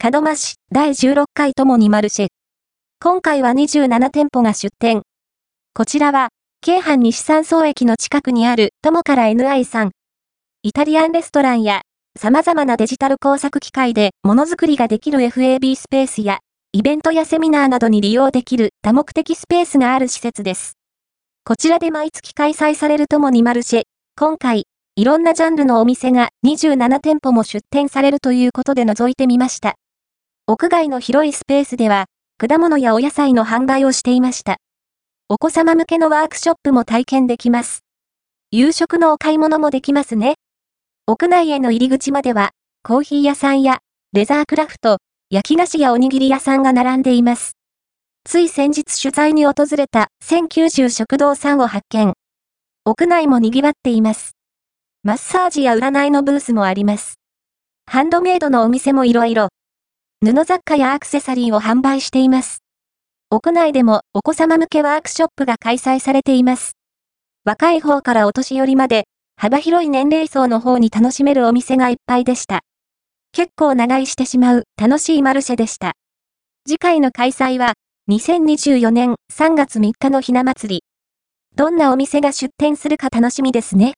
門真市第16回ともにマルシェ。今回は27店舗が出店。こちらは、京阪西山荘駅の近くにある友から NI さん。イタリアンレストランや様々なデジタル工作機械でものづくりができる FAB スペースやイベントやセミナーなどに利用できる多目的スペースがある施設です。こちらで毎月開催されるともにマルシェ。今回、いろんなジャンルのお店が27店舗も出店されるということで覗いてみました。屋外の広いスペースでは、果物やお野菜の販売をしていました。お子様向けのワークショップも体験できます。夕食のお買い物もできますね。屋内への入り口までは、コーヒー屋さんや、レザークラフト、焼き菓子やおにぎり屋さんが並んでいます。つい先日取材に訪れた1090食堂さんを発見。屋内も賑わっています。マッサージや占いのブースもあります。ハンドメイドのお店もいろいろ。布雑貨やアクセサリーを販売しています。屋内でもお子様向けワークショップが開催されています。若い方からお年寄りまで、幅広い年齢層の方に楽しめるお店がいっぱいでした。結構長居してしまう楽しいマルシェでした。次回の開催は、2024年3月3日のひな祭り。どんなお店が出店するか楽しみですね。